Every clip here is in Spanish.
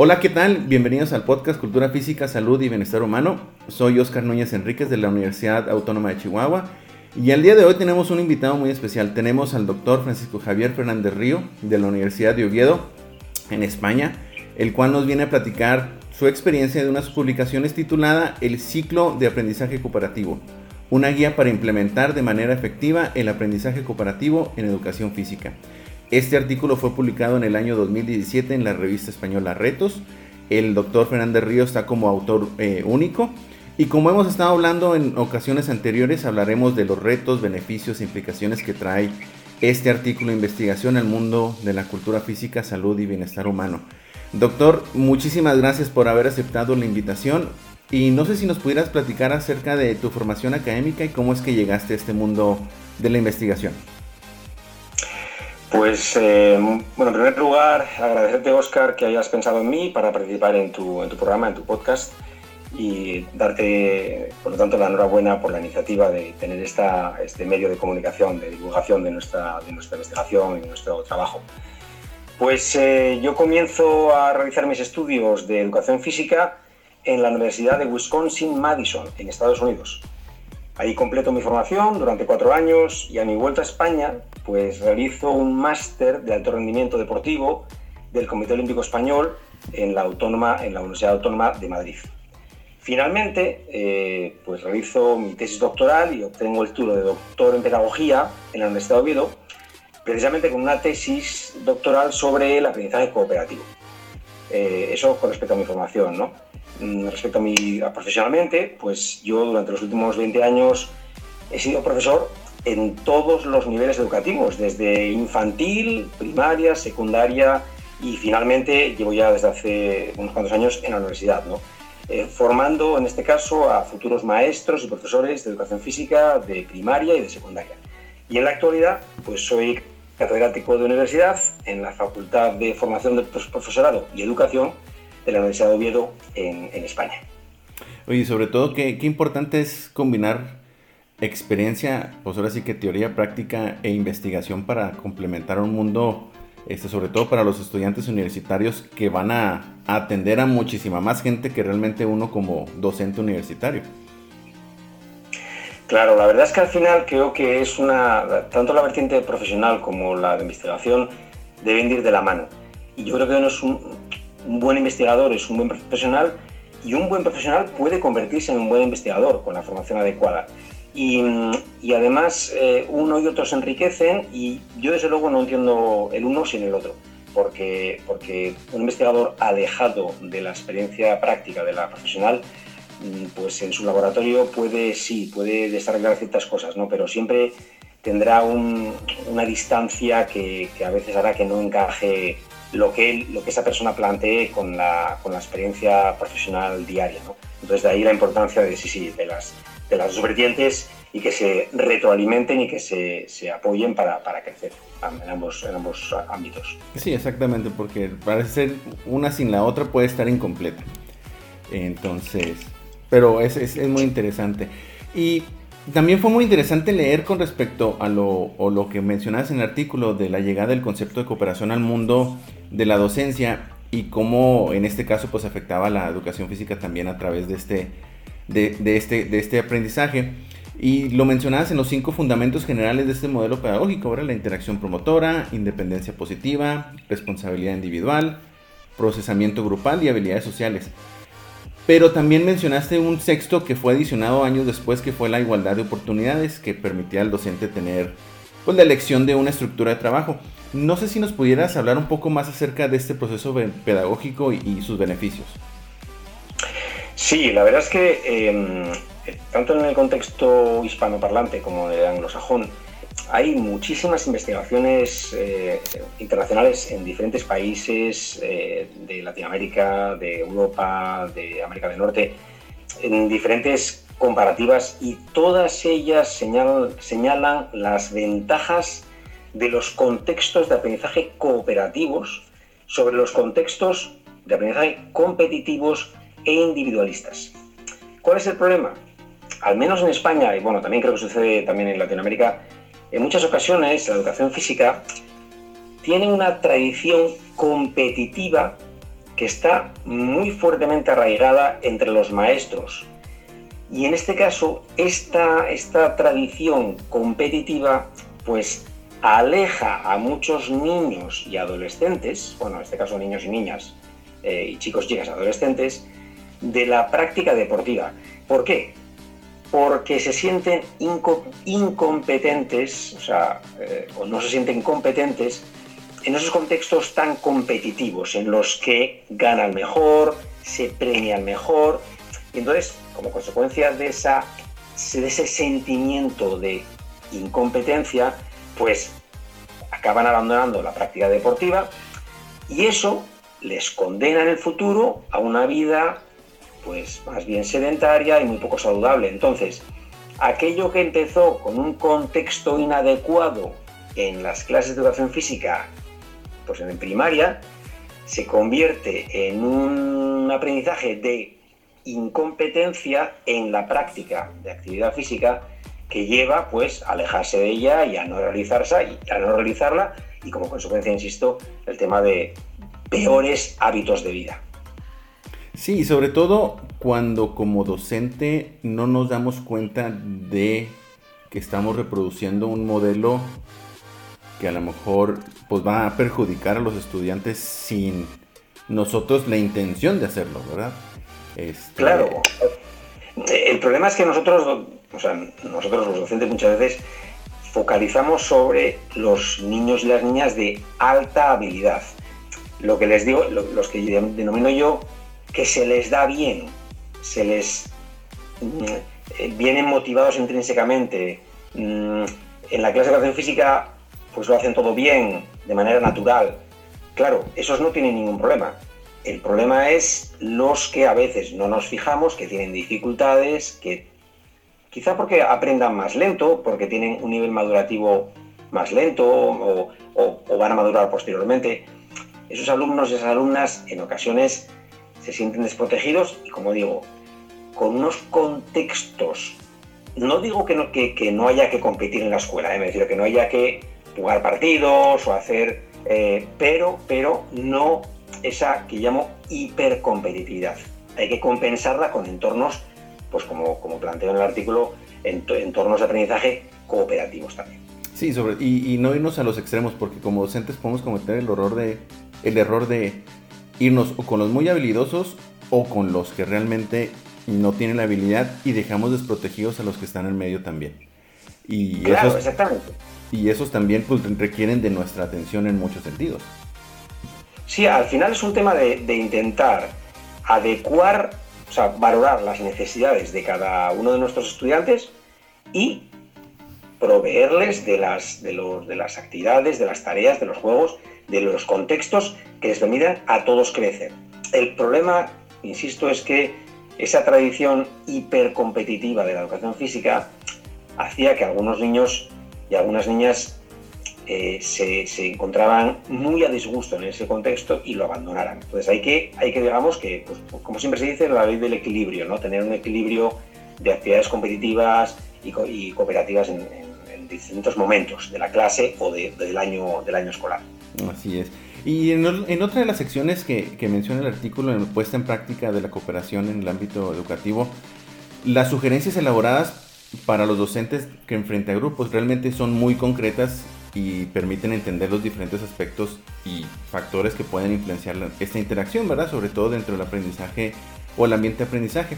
Hola, ¿qué tal? Bienvenidos al podcast Cultura Física, Salud y Bienestar Humano. Soy Oscar Núñez Enríquez de la Universidad Autónoma de Chihuahua y el día de hoy tenemos un invitado muy especial. Tenemos al doctor Francisco Javier Fernández Río de la Universidad de Oviedo en España, el cual nos viene a platicar su experiencia de unas publicaciones titulada El ciclo de aprendizaje cooperativo, una guía para implementar de manera efectiva el aprendizaje cooperativo en educación física. Este artículo fue publicado en el año 2017 en la revista española Retos. El doctor Fernández Río está como autor eh, único. Y como hemos estado hablando en ocasiones anteriores, hablaremos de los retos, beneficios e implicaciones que trae este artículo de investigación al mundo de la cultura física, salud y bienestar humano. Doctor, muchísimas gracias por haber aceptado la invitación y no sé si nos pudieras platicar acerca de tu formación académica y cómo es que llegaste a este mundo de la investigación. Pues, eh, bueno, en primer lugar, agradecerte, Oscar, que hayas pensado en mí para participar en tu, en tu programa, en tu podcast, y darte, por lo tanto, la enhorabuena por la iniciativa de tener esta, este medio de comunicación, de divulgación de nuestra, de nuestra investigación y nuestro trabajo. Pues eh, yo comienzo a realizar mis estudios de educación física en la Universidad de Wisconsin-Madison, en Estados Unidos. Ahí completo mi formación durante cuatro años y a mi vuelta a España pues realizo un máster de alto rendimiento deportivo del Comité Olímpico Español en la, Autónoma, en la Universidad Autónoma de Madrid. Finalmente, eh, pues realizo mi tesis doctoral y obtengo el título de doctor en pedagogía en la Universidad de Oviedo, precisamente con una tesis doctoral sobre el aprendizaje cooperativo. Eh, eso con respecto a mi formación, ¿no? Mm, respecto a mi profesionalmente, pues yo durante los últimos 20 años he sido profesor en todos los niveles educativos, desde infantil, primaria, secundaria y finalmente llevo ya desde hace unos cuantos años en la universidad, ¿no? Eh, formando en este caso a futuros maestros y profesores de educación física de primaria y de secundaria. Y en la actualidad, pues soy catedrático de universidad en la Facultad de Formación de Profesorado y Educación de la Universidad de Oviedo en, España. Oye, sobre todo, qué, qué, importante es combinar experiencia, pues ahora sí que teoría, práctica e investigación para complementar un mundo, este, sobre todo para los estudiantes universitarios que van a, atender a muchísima más gente que realmente uno como docente universitario. Claro, la verdad es que al final creo que es una, tanto la vertiente profesional como la de investigación deben ir de la mano. Y yo creo que uno es un, buen investigador es un buen profesional y un buen profesional puede convertirse en un buen investigador con la formación adecuada. Y, además eh, uno y otro se enriquecen y yo desde luego no entiendo el uno sin el otro, porque, porque un investigador alejado de la experiencia práctica de la profesional, pues en su laboratorio puede, sí, puede desarrollar ciertas cosas, ¿no? pero siempre tendrá una distancia que, que a veces hará que no encaje lo que, lo que esa persona plantee con la, con la experiencia profesional diaria. ¿no? Entonces, de ahí la importancia de, sí, sí, de, las, de las dos vertientes y que se retroalimenten y que se, se apoyen para, para, crecer en ambos, en ambos ámbitos. Sí, exactamente, porque parece ser una sin la otra puede estar incompleta. Entonces, pero es, es, es muy interesante. Y también fue muy interesante leer con respecto a lo, lo que mencionas en el artículo de la llegada del concepto de cooperación al mundo de la docencia y cómo en este caso pues afectaba la educación física también a través de este, de, este, de este aprendizaje. Y lo mencionabas en los cinco fundamentos generales de este modelo pedagógico, ahora la interacción promotora, independencia positiva, responsabilidad individual, procesamiento grupal y habilidades sociales. Pero también mencionaste un sexto que fue adicionado años después, que fue la igualdad de oportunidades, que permitía al docente tener pues, la elección de una estructura de trabajo. No sé si nos pudieras hablar un poco más acerca de este proceso pedagógico y, sus beneficios. Sí, la verdad es que em, tanto en el contexto hispanoparlante como de anglosajón, hay muchísimas investigaciones eh, internacionales en diferentes países eh, de Latinoamérica, de Europa, de América del Norte, en diferentes comparativas y todas ellas señalan las ventajas de los contextos de aprendizaje cooperativos sobre los contextos de aprendizaje competitivos e individualistas. ¿Cuál es el problema? Al menos en España, y bueno, también creo que sucede también en Latinoamérica, en muchas ocasiones la educación física tiene una tradición competitiva que está muy fuertemente arraigada entre los maestros. Y en este caso, esta, esta tradición competitiva, pues aleja a muchos niños y adolescentes, bueno, en este caso niños y niñas, eh, y chicos, chicas, adolescentes, de la práctica deportiva. ¿Por qué? Porque se sienten incompetentes, o sea, eh, o no se sienten competentes en esos contextos tan competitivos, en los que gana el mejor, se premia el mejor, y entonces, como consecuencia de, esa, de ese sentimiento de incompetencia, pues acaban abandonando la práctica deportiva y eso les condena en el futuro a una vida pues más bien sedentaria y muy poco saludable. Entonces, aquello que empezó con un contexto inadecuado en las clases de educación física, pues en primaria, se convierte en un aprendizaje de incompetencia en la práctica de actividad física que lleva pues a alejarse de ella y a no realizarse y a no realizarla y como consecuencia insisto el tema de peores hábitos de vida. Sí, sobre todo cuando como docente no nos damos cuenta de que estamos reproduciendo un modelo que a lo mejor pues va a perjudicar a los estudiantes sin nosotros la intención de hacerlo, ¿verdad? Este... Claro. El problema es que nosotros o sea, nosotros los docentes muchas veces focalizamos sobre los niños y las niñas de alta habilidad. Lo que les digo, los que denomino yo, que se les da bien, se les mm, eh, vienen motivados intrínsecamente. Mm, en la clase de educación física, pues lo hacen todo bien, de manera natural. Claro, esos no tienen ningún problema. El problema es los que a veces no nos fijamos, que tienen dificultades, que Quizá porque aprendan más lento, porque tienen un nivel madurativo más lento o, van a madurar posteriormente. Esos alumnos y esas alumnas en ocasiones se sienten desprotegidos y, como digo, con unos contextos. No digo que no, que, no haya que competir en la escuela, ¿eh? me que no haya que jugar partidos o hacer. Eh, pero, pero no esa que llamo hipercompetitividad. Hay que compensarla con entornos pues como, como planteo en el artículo, en entornos de aprendizaje cooperativos también. Sí, sobre, y, no irnos a los extremos, porque como docentes podemos cometer el error de, el error de irnos o con los muy habilidosos o con los que realmente no tienen la habilidad y dejamos desprotegidos a los que están en medio también. Y claro, exactamente. Y esos también pues, requieren de nuestra atención en muchos sentidos. Sí, al final es un tema de, de intentar adecuar o sea, valorar las necesidades de cada uno de nuestros estudiantes y proveerles de las, de, los, de las actividades, de las tareas, de los juegos, de los contextos que les permitan a todos crecer. El problema, insisto, es que esa tradición hipercompetitiva de la educación física hacía que algunos niños y algunas niñas eh, se, encontraban muy a disgusto en ese contexto y lo abandonaran. Entonces hay que, hay que digamos que, pues, como siempre se dice, la ley del equilibrio, ¿no? tener un equilibrio de actividades competitivas y, cooperativas en, distintos momentos de la clase o del, año, del año escolar. Así es. Y en, otra de las secciones que, menciona el artículo en puesta en práctica de la cooperación en el ámbito educativo, las sugerencias elaboradas para los docentes que enfrenta a grupos realmente son muy concretas y permiten entender los diferentes aspectos y factores que pueden influenciar esta interacción, ¿verdad? Sobre todo dentro del aprendizaje o el ambiente de aprendizaje.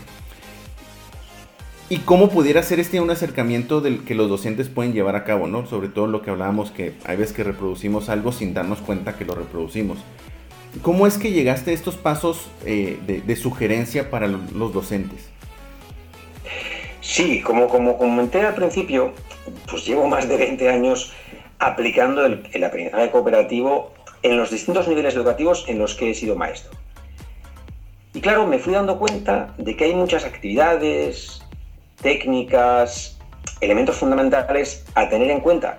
Y cómo pudiera ser este un acercamiento del que los docentes pueden llevar a cabo, ¿no? Sobre todo lo que hablábamos que hay veces que reproducimos algo sin darnos cuenta que lo reproducimos. ¿Cómo es que llegaste a estos pasos eh, de, sugerencia para los docentes? Sí, como, como comenté al principio, pues llevo más de 20 años aplicando el, aprendizaje cooperativo en los distintos niveles educativos en los que he sido maestro. Y claro, me fui dando cuenta de que hay muchas actividades, técnicas, elementos fundamentales a tener en cuenta,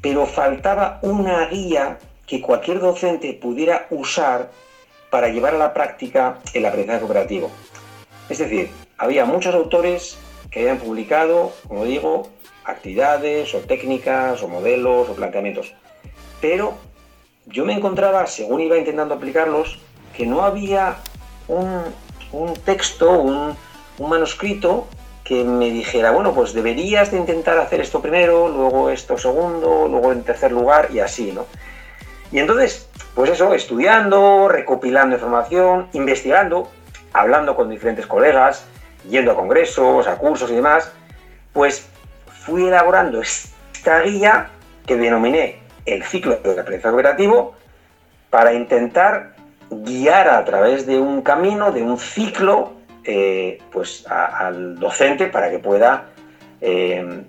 pero faltaba una guía que cualquier docente pudiera usar para llevar a la práctica el aprendizaje cooperativo. Es decir, había muchos autores que habían publicado, como digo, actividades o técnicas o modelos o planteamientos. Pero yo me encontraba, según iba intentando aplicarlos, que no había un, texto, un, manuscrito que me dijera, bueno, pues deberías de intentar hacer esto primero, luego esto segundo, luego en tercer lugar y así, ¿no? Y entonces, pues eso, estudiando, recopilando información, investigando, hablando con diferentes colegas, yendo a congresos, a cursos y demás, pues fui elaborando esta guía que denominé el ciclo de aprendizaje operativo para intentar guiar a través de un camino, de un ciclo, eh, pues al docente para que pueda eh,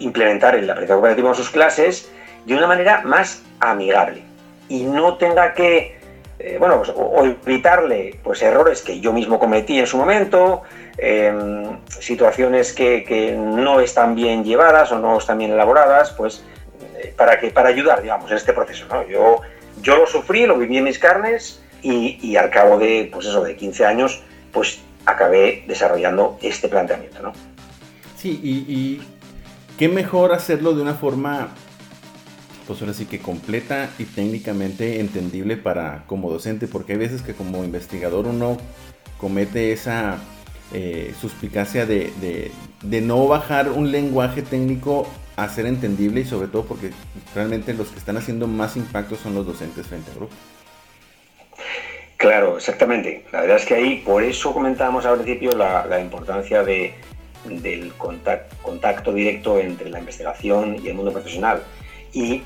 implementar el aprendizaje operativo en sus clases de una manera más amigable y no tenga que eh, bueno, pues, o, evitarle pues, errores que yo mismo cometí en su momento, em, situaciones que, no están bien llevadas o no están bien elaboradas, pues para, que, para ayudar, digamos, en este proceso. Yo, yo lo sufrí, lo viví en mis carnes y, al cabo de, pues eso, de 15 años, pues acabé desarrollando este planteamiento. ¿no? Sí, y, qué mejor hacerlo de una forma pues ahora sí que completa y técnicamente entendible para como docente, porque hay veces que como investigador uno comete esa eh, suspicacia de, no bajar un lenguaje técnico a ser entendible y sobre todo porque realmente los que están haciendo más impacto son los docentes frente al grupo. Claro, exactamente. La verdad es que ahí, por eso comentábamos al principio la, importancia de, del contacto, contacto directo entre la investigación y el mundo profesional y,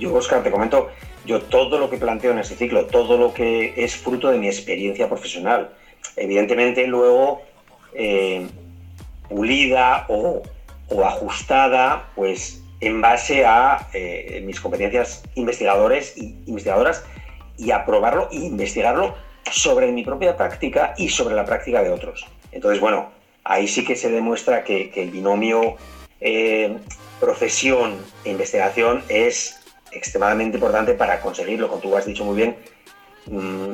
yo, Oscar, te comento, yo todo lo que planteo en este ciclo, todo lo que es fruto de mi experiencia profesional, evidentemente luego eh, pulida o, ajustada, pues en base a eh, mis competencias investigadores y investigadoras y aprobarlo e investigarlo sobre mi propia práctica y sobre la práctica de otros. Entonces, bueno, ahí sí que se demuestra que, el binomio eh, profesión e investigación es extremadamente importante para conseguirlo, como tú has dicho muy bien, mm,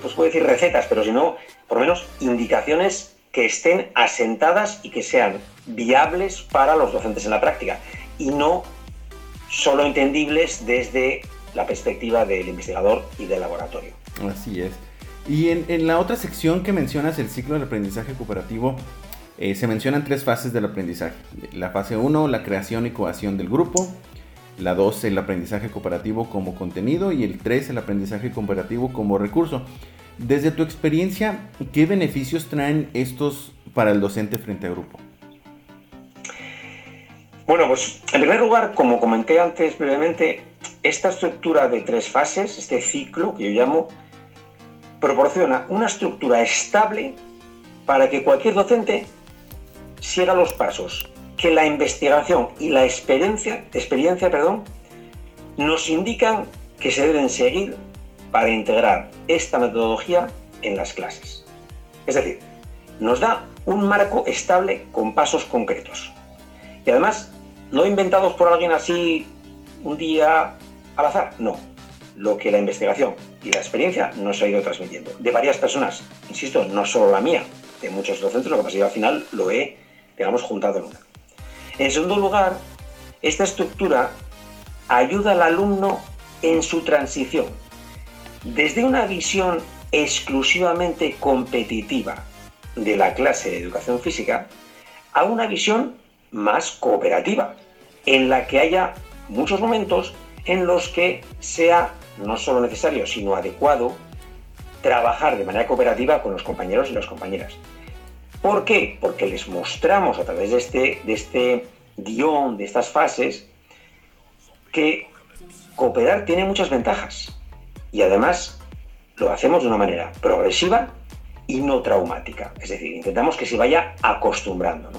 pues puedo decir recetas, pero si no, por lo menos indicaciones que estén asentadas y que sean viables para los docentes en la práctica y no solo entendibles desde la perspectiva del investigador y del laboratorio. Así es. Y en, la otra sección que mencionas, el ciclo del aprendizaje cooperativo, eh, se mencionan tres fases del aprendizaje. La fase 1, la creación y cohesión del grupo. La 2, el aprendizaje cooperativo como contenido. Y el 3, el aprendizaje cooperativo como recurso. Desde tu experiencia, ¿qué beneficios traen estos para el docente frente a grupo? Bueno, pues en primer lugar, como comenté antes brevemente, esta estructura de tres fases, este ciclo que yo llamo, proporciona una estructura estable para que cualquier docente siga los pasos que la investigación y la experiencia, experiencia perdón, nos indican que se deben seguir para integrar esta metodología en las clases. Es decir, nos da un marco estable con pasos concretos. Y además, no inventados por alguien así un día al azar, no. Lo que la investigación y la experiencia nos ha ido transmitiendo. De varias personas, insisto, no solo la mía, de muchos docentes, lo que pasa es que al final lo he digamos, juntado en una. En segundo lugar, esta estructura ayuda al alumno en su transición, desde una visión exclusivamente competitiva de la clase de educación física a una visión más cooperativa, en la que haya muchos momentos en los que sea no solo necesario, sino adecuado trabajar de manera cooperativa con los compañeros y las compañeras. ¿Por qué? Porque les mostramos a través de este, de este guion, de estas fases, que cooperar tiene muchas ventajas. Y además lo hacemos de una manera progresiva y no traumática. Es decir, intentamos que se vaya acostumbrando.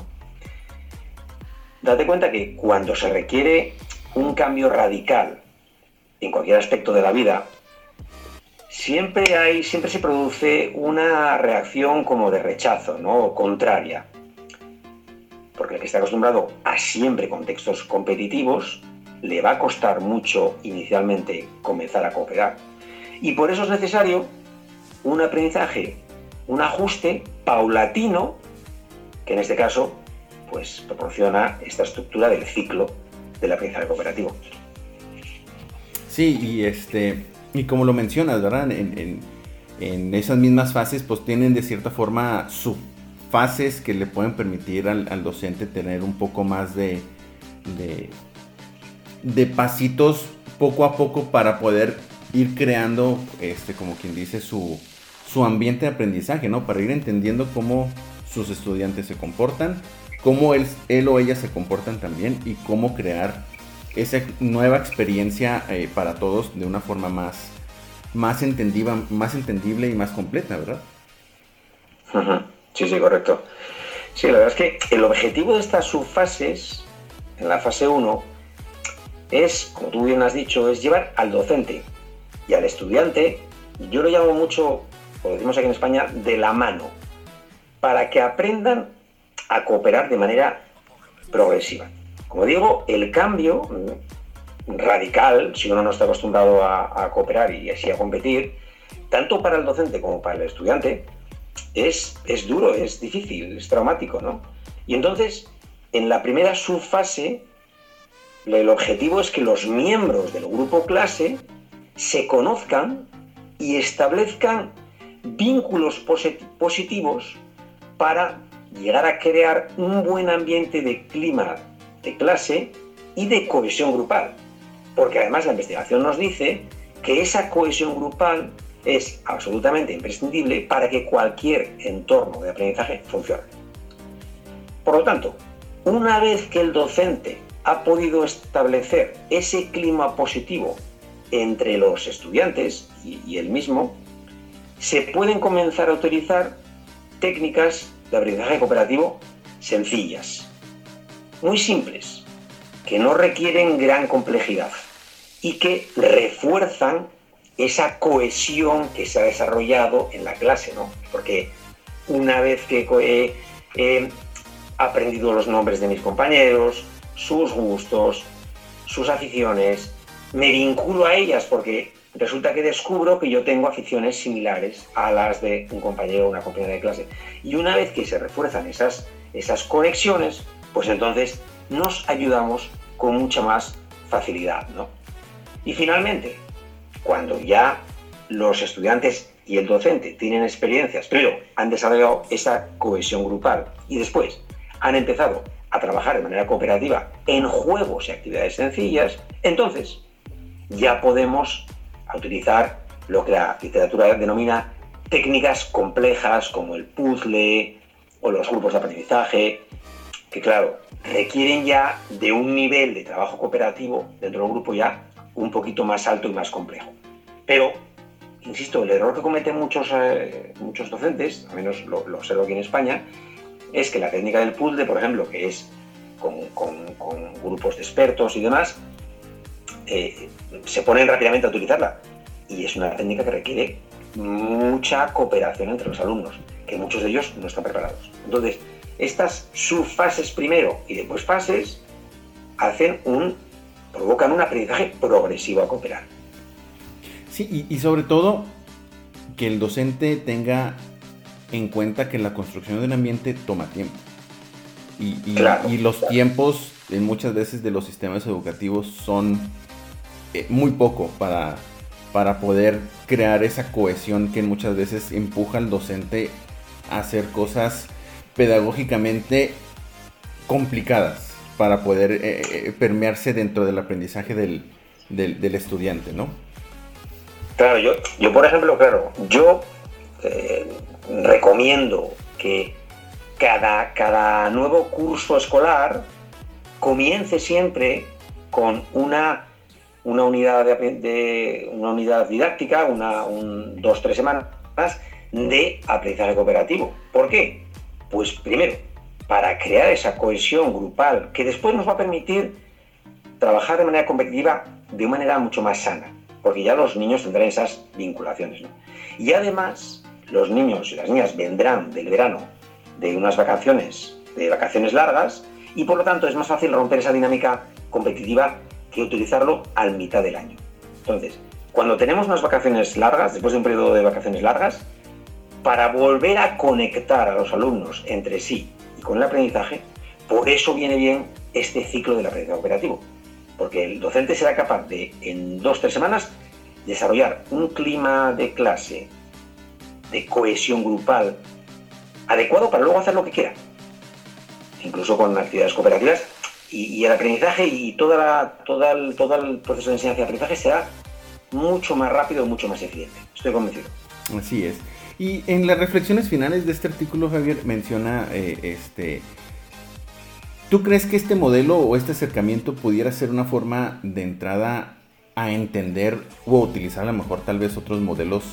Date cuenta que cuando se requiere un cambio radical en cualquier aspecto de la vida, siempre hay, siempre se produce una reacción como de rechazo, ¿no? contraria. Porque el que está acostumbrado a siempre contextos competitivos, le va a costar mucho inicialmente comenzar a cooperar. Y por eso es necesario un aprendizaje un ajuste paulatino que en este caso pues proporciona esta estructura del ciclo del aprendizaje cooperativo. Sí, y este y como lo mencionas, ¿verdad? En, esas mismas fases, pues tienen de cierta forma subfases que le pueden permitir al, docente tener un poco más de, de, de, pasitos poco a poco para poder ir creando, este, como quien dice, su, su ambiente de aprendizaje, ¿no? Para ir entendiendo cómo sus estudiantes se comportan, cómo él, o ella se comportan también y cómo crear esa nueva experiencia eh, para todos de una forma más, más, entendiva, más entendible y más completa, ¿verdad? Sí, sí, correcto. Sí, la verdad es que el objetivo de estas subfases, en la fase 1, es, como tú bien has dicho, es llevar al docente y al estudiante, yo lo llamo mucho, como decimos aquí en España, de la mano, para que aprendan a cooperar de manera progresiva. Como digo, el cambio mm, radical, si uno no está acostumbrado a, cooperar y así a competir, tanto para el docente como para el estudiante, es, es duro, es difícil, es traumático, ¿no? Y entonces, en la primera subfase, el objetivo es que los miembros del grupo clase se conozcan y establezcan vínculos positivos para llegar a crear un buen ambiente de clima de clase y de cohesión grupal. Porque además la investigación nos dice que esa cohesión grupal es absolutamente imprescindible para que cualquier entorno de aprendizaje funcione. Por lo tanto, una vez que el docente ha podido establecer ese clima positivo entre los estudiantes y, él mismo, se pueden comenzar a utilizar técnicas de aprendizaje cooperativo sencillas, muy simples, que no requieren gran complejidad y que refuerzan esa cohesión que se ha desarrollado en la clase, ¿no? Porque una vez que he, aprendido los nombres de mis compañeros, sus gustos, sus aficiones, me vinculo a ellas porque resulta que descubro que yo tengo aficiones similares a las de un compañero o una compañera de clase. Y una vez que se refuerzan esas, esas conexiones, pues entonces nos ayudamos con mucha más facilidad. ¿no? Y finalmente, cuando ya los estudiantes y el docente tienen experiencias, pero han desarrollado esa cohesión grupal y después han empezado a trabajar de manera cooperativa en juegos y actividades sencillas, entonces ya podemos utilizar lo que la literatura denomina técnicas complejas como el puzzle o los grupos de aprendizaje, que claro, requieren ya de un nivel de trabajo cooperativo dentro del grupo ya un poquito más alto y más complejo. Pero, insisto, el error que cometen muchos, eh, muchos docentes, al menos lo, observo aquí en España, es que la técnica del puzzle, por ejemplo, que es con, grupos de expertos y demás, eh, se ponen rápidamente a utilizarla. Y es una técnica que requiere mucha cooperación entre los alumnos, que muchos de ellos no están preparados. Entonces, estas subfases primero y después fases hacen un, provocan un aprendizaje progresivo a cooperar. Sí, y, sobre todo que el docente tenga en cuenta que la construcción de un ambiente toma tiempo. Y, y, los tiempos en muchas veces de los sistemas educativos son eh, muy poco para, para poder crear esa cohesión que muchas veces empuja al docente a hacer cosas pedagógicamente complicadas para poder eh, eh, permearse dentro del aprendizaje del, estudiante, ¿no? Claro, yo, yo por ejemplo, claro, yo recomiendo que cada, cada nuevo curso escolar comience siempre con una, una, unidad, de, una unidad didáctica, una, un, dos, tres semanas de aprendizaje cooperativo. ¿Por qué? Pues primero, para crear esa cohesión grupal que después nos va a permitir trabajar de manera competitiva de una manera mucho más sana, porque ya los niños tendrán esas vinculaciones. Y además, los niños y las niñas vendrán del verano de unas vacaciones, de vacaciones largas, y por lo tanto es más fácil romper esa dinámica competitiva que utilizarlo al mitad del año. Entonces, cuando tenemos unas vacaciones largas, después de un periodo de vacaciones largas, para volver a conectar a los alumnos entre sí y con el aprendizaje, por eso viene bien este ciclo del aprendizaje operativo. Porque el docente será capaz de, en dos o tres semanas, desarrollar un clima de clase, de cohesión grupal, adecuado para luego hacer lo que quiera. Incluso con actividades cooperativas. Y, el aprendizaje y toda todo, el, todo el proceso de enseñanza y aprendizaje será mucho más rápido mucho más eficiente. Estoy convencido. Así es. Y en las reflexiones finales de este artículo, Javier menciona, eh, este, ¿tú crees que este modelo o este acercamiento pudiera ser una forma de entrada a entender o utilizar a lo mejor tal vez otros modelos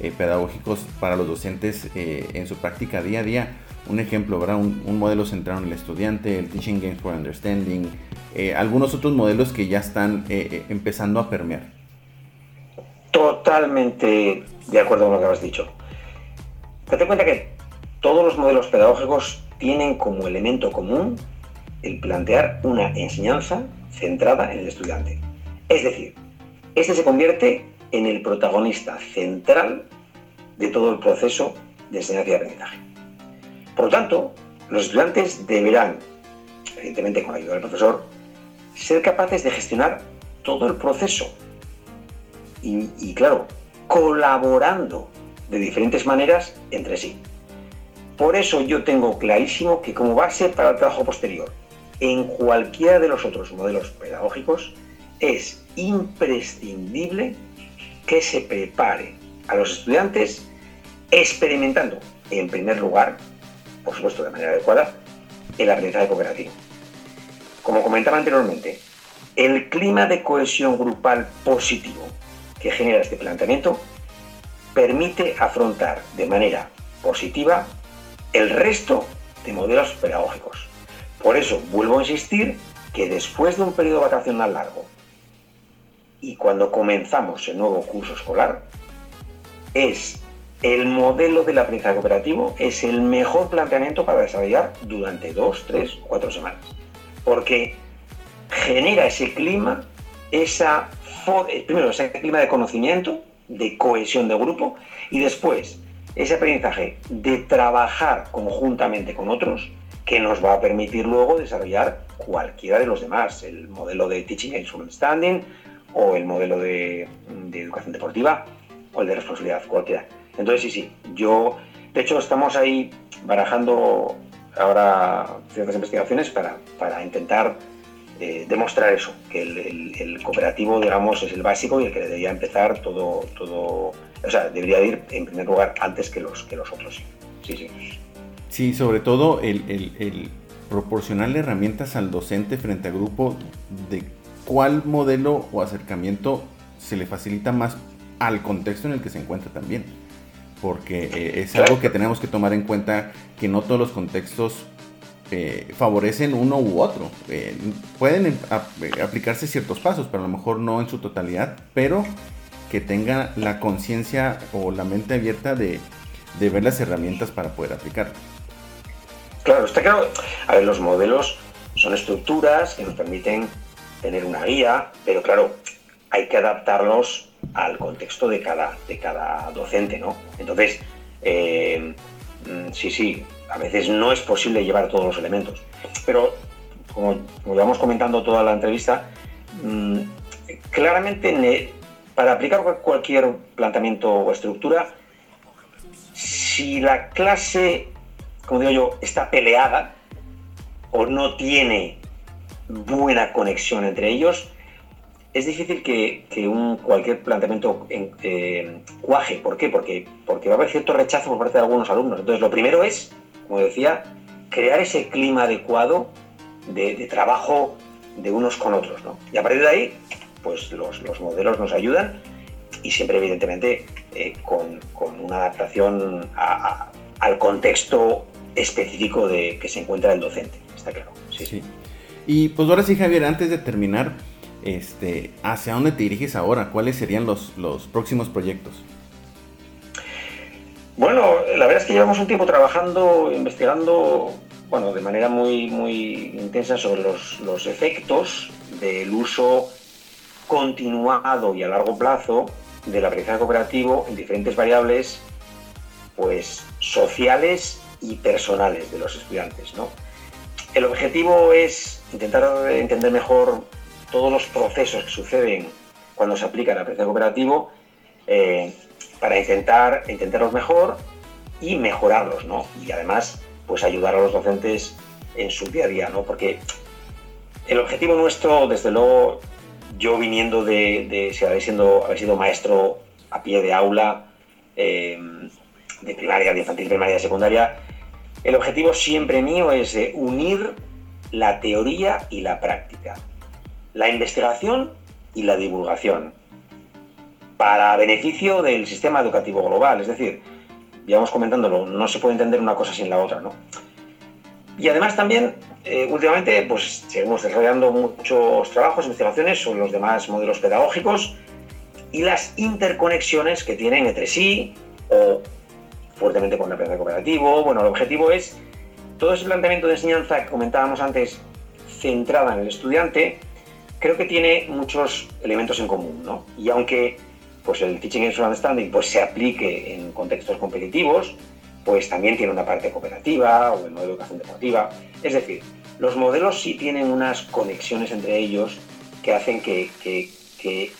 eh, pedagógicos para los docentes eh, en su práctica día a día? Un ejemplo, ¿verdad? Un, modelo centrado en el estudiante, el Teaching Games for Understanding, algunos otros modelos que ya están empezando a permear. Totalmente de acuerdo con lo que has dicho. Date cuenta que todos los modelos pedagógicos tienen como elemento común el plantear una enseñanza centrada en el estudiante. Es decir, este se convierte en el protagonista central de todo el proceso de enseñanza y aprendizaje. Por lo tanto, los estudiantes deberán, evidentemente con la ayuda del profesor, ser capaces de gestionar todo el proceso. Y, y claro, colaborando de diferentes maneras entre sí. Por eso yo tengo clarísimo que como base para el trabajo posterior, en cualquiera de los otros modelos pedagógicos, es imprescindible que se prepare a los estudiantes experimentando, en primer lugar, por supuesto de manera adecuada, el aprendizaje cooperativo. Como comentaba anteriormente, el clima de cohesión grupal positivo que genera este planteamiento permite afrontar de manera positiva el resto de modelos pedagógicos. Por eso vuelvo a insistir que después de un periodo vacacional largo y cuando comenzamos el nuevo curso escolar, es el modelo del aprendizaje cooperativo, es el mejor planteamiento para desarrollar durante dos, tres cuatro semanas. Porque genera ese clima, esa, primero ese clima de conocimiento, de cohesión de grupo y después ese aprendizaje de trabajar conjuntamente con otros que nos va a permitir luego desarrollar cualquiera de los demás, el modelo de Teaching and Standing o el modelo de, educación deportiva o el de responsabilidad, cualquiera. Entonces sí, sí, yo, de hecho estamos ahí barajando ahora ciertas investigaciones para, para intentar eh, demostrar eso, que el, cooperativo, digamos, es el básico y el que debería empezar todo, todo, o sea, debería ir en primer lugar antes que los, que los otros. Sí, sí. Sí, sobre todo el, proporcionarle herramientas al docente frente a grupo de cuál modelo o acercamiento se le facilita más al contexto en el que se encuentra también. Porque eh, es algo que tenemos que tomar en cuenta que no todos los contextos eh, favorecen uno u otro. Eh, pueden eh, aplicarse ciertos pasos, pero a lo mejor no en su totalidad, pero que tenga la conciencia o la mente abierta de, ver las herramientas para poder aplicar. Claro, está claro. A ver, los modelos son estructuras que nos permiten tener una guía, pero claro, hay que adaptarlos al contexto de cada, de cada docente, ¿no? Entonces, mm, sí, sí, a veces no es posible llevar todos los elementos. Pero, como, como íbamos comentando toda la entrevista, mm, claramente para aplicar cualquier planteamiento o estructura, si la clase, como digo yo, está peleada o no tiene buena conexión entre ellos, es difícil que, un, cualquier planteamiento eh, cuaje. ¿Por qué? Porque, porque va a haber cierto rechazo por parte de algunos alumnos. Entonces, lo primero es como decía, crear ese clima adecuado de, trabajo de unos con otros. ¿no? Y a partir de ahí, pues los, modelos nos ayudan y siempre, evidentemente, eh, con, una adaptación al contexto específico de que se encuentra el docente. Está claro. Sí. Y pues ahora sí, Javier, antes de terminar, este, ¿hacia dónde te diriges ahora? ¿Cuáles serían los, los próximos proyectos? Bueno, la verdad es que llevamos un tiempo trabajando, investigando, bueno, de manera muy, muy intensa sobre los, efectos del uso continuado y a largo plazo del aprendizaje cooperativo en diferentes variables pues sociales y personales de los estudiantes. ¿no? El objetivo es intentar entender mejor todos los procesos que suceden cuando se aplica el aprendizaje cooperativo eh, para intentar entenderlos mejor y mejorarlos, ¿no? Y además, pues ayudar a los docentes en su día a día, ¿no? Porque el objetivo nuestro, desde luego, yo viniendo de, de si habéis, siendo, habéis sido maestro a pie de aula, eh, de primaria, de infantil, primaria, secundaria, el objetivo siempre mío es unir la teoría y la práctica, la investigación y la divulgación, para beneficio del sistema educativo global. Es decir, ya vamos comentándolo, no se puede entender una cosa sin la otra, ¿no? Y además también, eh, últimamente, pues seguimos desarrollando muchos trabajos, investigaciones sobre los demás modelos pedagógicos y las interconexiones que tienen entre sí o fuertemente con el aprendizaje cooperativo. Bueno, el objetivo es todo ese planteamiento de enseñanza que comentábamos antes, centrada en el estudiante, creo que tiene muchos elementos en común, ¿no? Y aunque pues el Teaching and Understanding pues, se aplique en contextos competitivos, pues también tiene una parte cooperativa o el modelo de educación deportiva. Es decir, los modelos sí tienen unas conexiones entre ellos que hacen que, que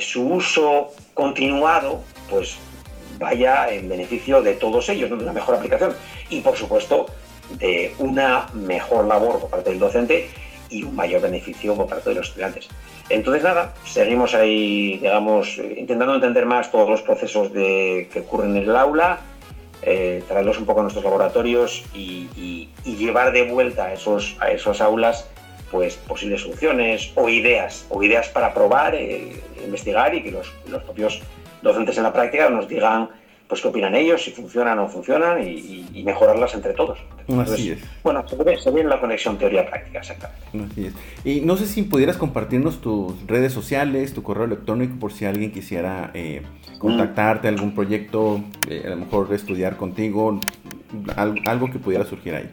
su uso continuado pues vaya en beneficio de todos ellos, de una mejor aplicación y por supuesto de una mejor labor por parte del docente y un mayor beneficio por parte de los estudiantes. Entonces nada, seguimos ahí, digamos, intentando entender más todos los procesos de, que ocurren en el aula, eh, traerlos un poco a nuestros laboratorios y, llevar de vuelta a esos, a esos aulas pues posibles soluciones o ideas, o ideas para probar, eh, investigar y que los, los propios docentes en la práctica nos digan pues qué opinan ellos, si funcionan o no funcionan y, mejorarlas entre todos. Así es. Bueno, se ve, se ve la conexión teoría-práctica, exactamente. Así es. Y no sé si pudieras compartirnos tus redes sociales, tu correo electrónico, por si alguien quisiera eh, contactarte, algún proyecto, eh, a lo mejor estudiar contigo, algo, que pudiera surgir ahí.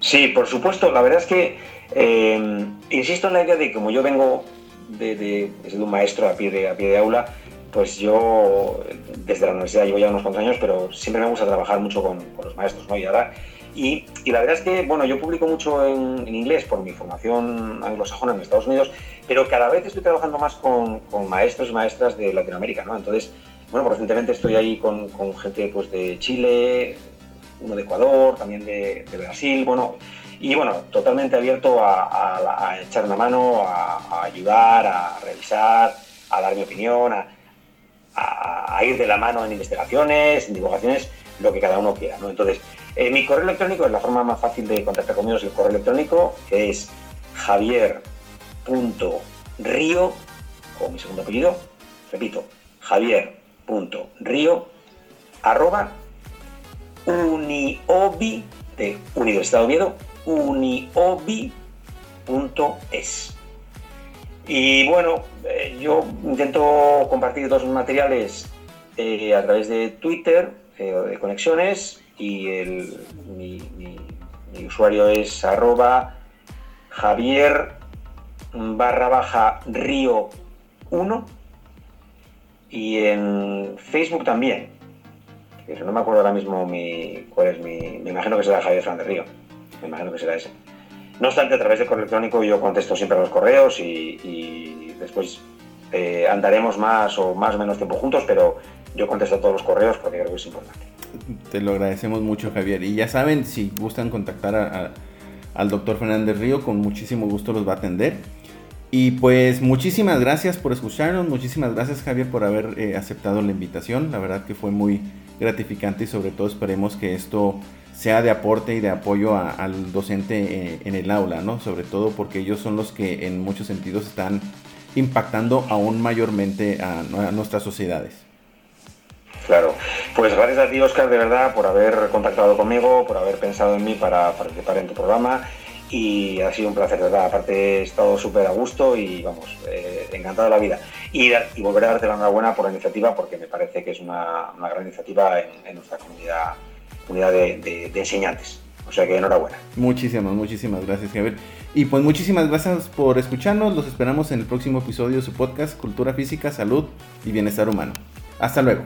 Sí, por supuesto. La verdad es que eh, insisto en la idea de que como yo vengo de, de, de, un maestro a pie de, a pie de aula, pues yo desde la universidad llevo ya unos cuantos años, pero siempre me gusta trabajar mucho con, los maestros, ¿no? Y ahora, y, la verdad es que, bueno, yo publico mucho en, inglés por mi formación anglosajona en Estados Unidos, pero cada vez estoy trabajando más con, maestros y maestras de Latinoamérica, ¿no? Entonces, bueno, recientemente estoy ahí con, gente pues, de Chile, uno de Ecuador, también de, Brasil, bueno, y bueno, totalmente abierto a, echar una mano, a, ayudar, a revisar, a dar mi opinión, a, a, ir de la mano en investigaciones, en divulgaciones, lo que cada uno quiera. Entonces, eh, mi correo electrónico es la forma más fácil de contactar conmigo, es el correo electrónico, que es javier.río, con mi segundo apellido, repito, javier.río, arroba uniobi, de Universidad de Oviedo, uniobi.es. Y bueno, eh, yo intento compartir todos mis materiales eh, a través de Twitter, eh, de conexiones, y el, mi, usuario es arroba javier barra baja río 1 y en Facebook también. no me acuerdo ahora mismo mi, cuál es mi. Me imagino que será Javier Fernández Río. Me imagino que será ese. No obstante, a través del correo electrónico yo contesto siempre a los correos y, después eh, andaremos más o más o menos tiempo juntos, pero yo contesto a todos los correos porque creo que es importante. Te lo agradecemos mucho, Javier. Y ya saben, si gustan contactar al doctor Fernández Río, con muchísimo gusto los va a atender. Y pues muchísimas gracias por escucharnos, muchísimas gracias Javier por haber eh, aceptado la invitación, la verdad que fue muy gratificante y sobre todo esperemos que esto sea de aporte y de apoyo al docente eh, en el aula, ¿no? Sobre todo porque ellos son los que en muchos sentidos están impactando aún mayormente a, nuestras sociedades. Claro, pues gracias a ti Oscar de verdad por haber contactado conmigo, por haber pensado en mí para participar en tu programa y ha sido un placer, de verdad. Aparte he estado súper a gusto y vamos, eh, encantado de la vida. Y, y, volver a darte la enhorabuena por la iniciativa porque me parece que es una, gran iniciativa en nuestra comunidad unidad de, enseñantes. O sea que enhorabuena. Muchísimas, muchísimas gracias, Javier. Y pues muchísimas gracias por escucharnos. Los esperamos en el próximo episodio de su podcast Cultura Física, Salud y Bienestar Humano. Hasta luego.